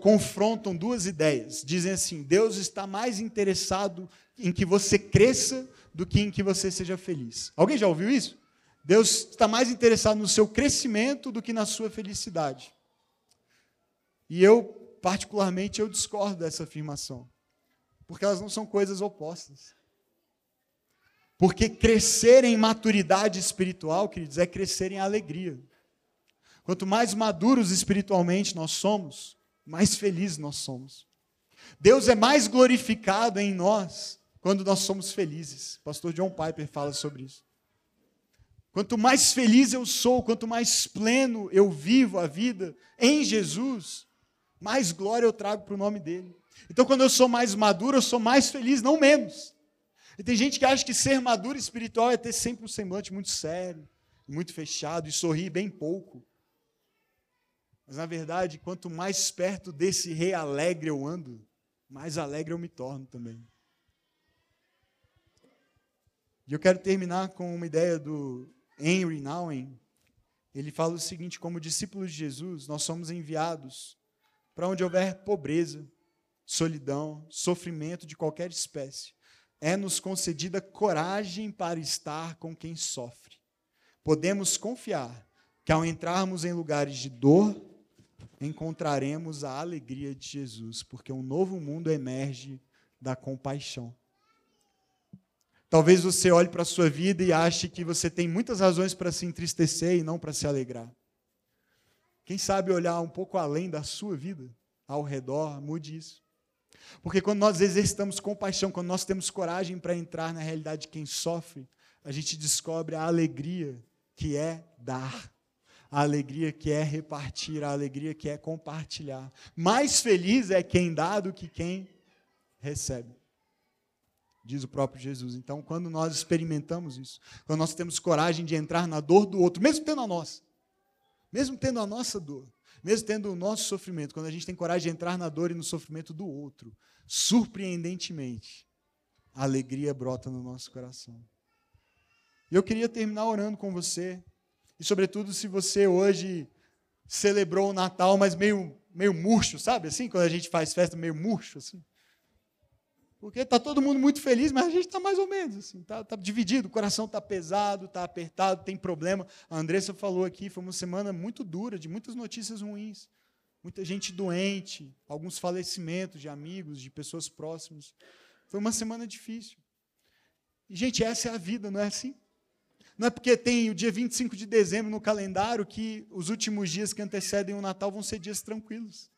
confrontam duas ideias. Dizem assim: Deus está mais interessado em que você cresça do que em que você seja feliz. Alguém já ouviu isso? Deus está mais interessado no seu crescimento do que na sua felicidade. E eu, particularmente, eu discordo dessa afirmação. Porque elas não são coisas opostas. Porque crescer em maturidade espiritual, queridos, é crescer em alegria. Quanto mais maduros espiritualmente nós somos, mais felizes nós somos. Deus é mais glorificado em nós quando nós somos felizes. O pastor John Piper fala sobre isso. Quanto mais feliz eu sou, quanto mais pleno eu vivo a vida em Jesus, mais glória eu trago para o nome dele. Então, quando eu sou mais maduro, eu sou mais feliz, não menos. E tem gente que acha que ser maduro espiritual é ter sempre um semblante muito sério, muito fechado e sorrir bem pouco. Mas, na verdade, quanto mais perto desse rei alegre eu ando, mais alegre eu me torno também. E eu quero terminar com uma ideia do Henry Nouwen. Ele fala o seguinte: como discípulos de Jesus, nós somos enviados para onde houver pobreza, solidão, sofrimento de qualquer espécie. É-nos concedida coragem para estar com quem sofre. Podemos confiar que ao entrarmos em lugares de dor, encontraremos a alegria de Jesus, porque um novo mundo emerge da compaixão. Talvez você olhe para a sua vida e ache que você tem muitas razões para se entristecer e não para se alegrar. Quem sabe olhar um pouco além da sua vida, ao redor, mude isso. Porque quando nós exercitamos compaixão, quando nós temos coragem para entrar na realidade de quem sofre, a gente descobre a alegria que é dar, a alegria que é repartir, a alegria que é compartilhar. Mais feliz é quem dá do que quem recebe diz o próprio Jesus. Então, quando nós experimentamos isso, quando nós temos coragem de entrar na dor do outro, mesmo tendo a nossa, mesmo tendo a nossa dor, mesmo tendo o nosso sofrimento, quando a gente tem coragem de entrar na dor e no sofrimento do outro, surpreendentemente, a alegria brota no nosso coração. E eu queria terminar orando com você, e sobretudo se você hoje celebrou o Natal, mas meio meio murcho, sabe? Assim, quando a gente faz festa meio murcho, assim. Porque está todo mundo muito feliz, mas a gente está mais ou menos, assim, está tá dividido, o coração está pesado, está apertado, tem problema. A Andressa falou aqui, foi uma semana muito dura, de muitas notícias ruins. Muita gente doente, alguns falecimentos de amigos, de pessoas próximas. Foi uma semana difícil. E, gente, essa é a vida, não é assim? Não é porque tem o dia 25 de dezembro no calendário que os últimos dias que antecedem o Natal vão ser dias tranquilos.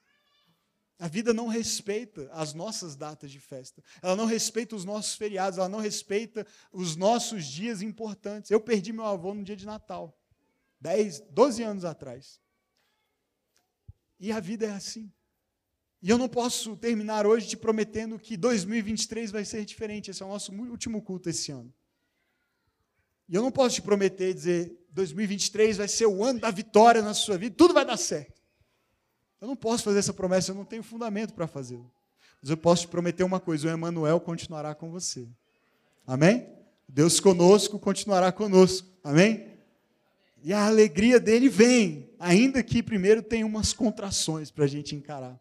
A vida não respeita as nossas datas de festa. Ela não respeita os nossos feriados, ela não respeita os nossos dias importantes. Eu perdi meu avô no dia de Natal, 10, 12 anos atrás. E a vida é assim. E eu não posso terminar hoje te prometendo que 2023 vai ser diferente. Esse é o nosso último culto esse ano. E eu não posso te prometer e dizer 2023 vai ser o ano da vitória na sua vida, tudo vai dar certo. Eu não posso fazer essa promessa, eu não tenho fundamento para fazê-lo. Mas eu posso te prometer uma coisa: o Emmanuel continuará com você. Amém? Deus conosco continuará conosco. Amém? E a alegria dele vem, ainda que primeiro tenha umas contrações para a gente encarar.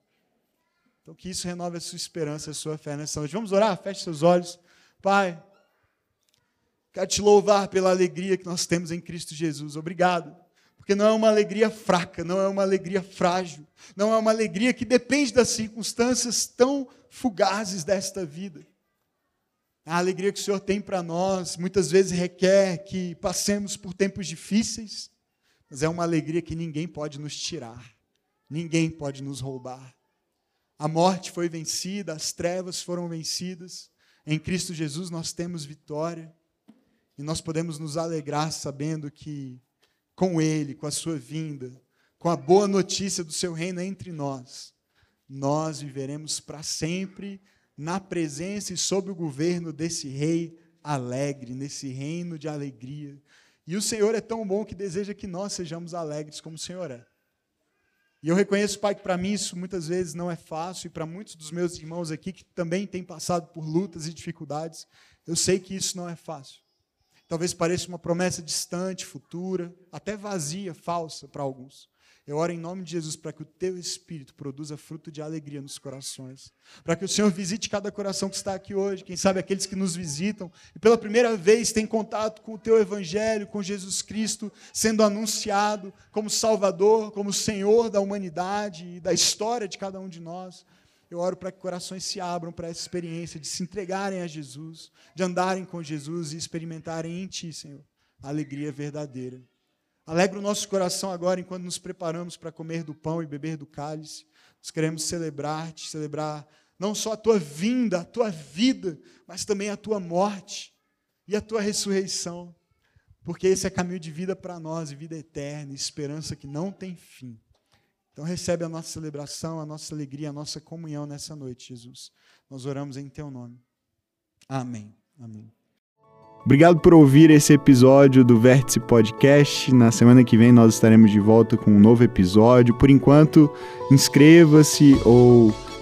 Então, que isso renove a sua esperança, a sua fé nessa noite. Vamos orar? Feche seus olhos. Pai, quero te louvar pela alegria que nós temos em Cristo Jesus. Obrigado porque não é uma alegria fraca, não é uma alegria frágil, não é uma alegria que depende das circunstâncias tão fugazes desta vida. A alegria que o Senhor tem para nós muitas vezes requer que passemos por tempos difíceis, mas é uma alegria que ninguém pode nos tirar, ninguém pode nos roubar. A morte foi vencida, as trevas foram vencidas, em Cristo Jesus nós temos vitória e nós podemos nos alegrar sabendo que com Ele, com a sua vinda, com a boa notícia do seu reino entre nós, nós viveremos para sempre na presença e sob o governo desse Rei alegre, nesse reino de alegria. E o Senhor é tão bom que deseja que nós sejamos alegres como o Senhor é. E eu reconheço, Pai, que para mim isso muitas vezes não é fácil, e para muitos dos meus irmãos aqui que também têm passado por lutas e dificuldades, eu sei que isso não é fácil. Talvez pareça uma promessa distante, futura, até vazia, falsa para alguns. Eu oro em nome de Jesus para que o teu espírito produza fruto de alegria nos corações. Para que o Senhor visite cada coração que está aqui hoje, quem sabe aqueles que nos visitam e pela primeira vez têm contato com o teu evangelho, com Jesus Cristo sendo anunciado como Salvador, como Senhor da humanidade e da história de cada um de nós. Eu oro para que corações se abram para essa experiência de se entregarem a Jesus, de andarem com Jesus e experimentarem em Ti, Senhor, a alegria verdadeira. Alegra o nosso coração agora enquanto nos preparamos para comer do pão e beber do cálice. Nós queremos celebrar-te, celebrar não só a tua vinda, a tua vida, mas também a tua morte e a tua ressurreição. Porque esse é caminho de vida para nós, e vida eterna, esperança que não tem fim. Então recebe a nossa celebração, a nossa alegria, a nossa comunhão nessa noite, Jesus. Nós oramos em teu nome. Amém. Amém. Obrigado por ouvir esse episódio do Vértice Podcast. Na semana que vem nós estaremos de volta com um novo episódio. Por enquanto, inscreva-se ou